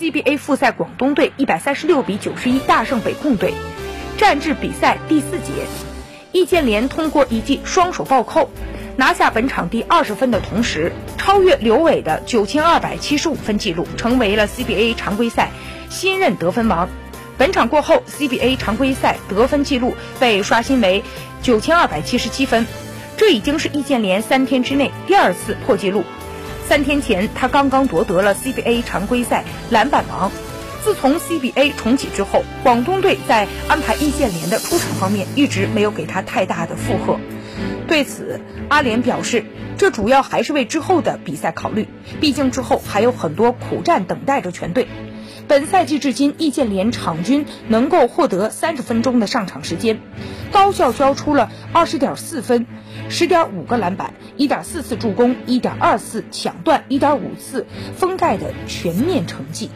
CBA 复赛广东队一百三十六比九十一大胜北控队，战至比赛第四节，易建联通过一记双手暴扣，拿下本场第二十分的同时，超越刘伟的九千二百七十五分纪录，成为了 CBA 常规赛新任得分王。本场过后，CBA 常规赛得分纪录被刷新为九千二百七十七分，这已经是易建联三天之内第二次破纪录。三天前，他刚刚夺得了 CBA 常规赛篮板王。自从 CBA 重启之后，广东队在安排易建联的出场方面一直没有给他太大的负荷。对此，阿联表示，这主要还是为之后的比赛考虑，毕竟之后还有很多苦战等待着全队。本赛季至今，易建联场均能够获得三十分钟的上场时间，高效交出了二十点四分。十点五个篮板，一点四次助攻，一点二次抢断，一点五次封盖的全面成绩。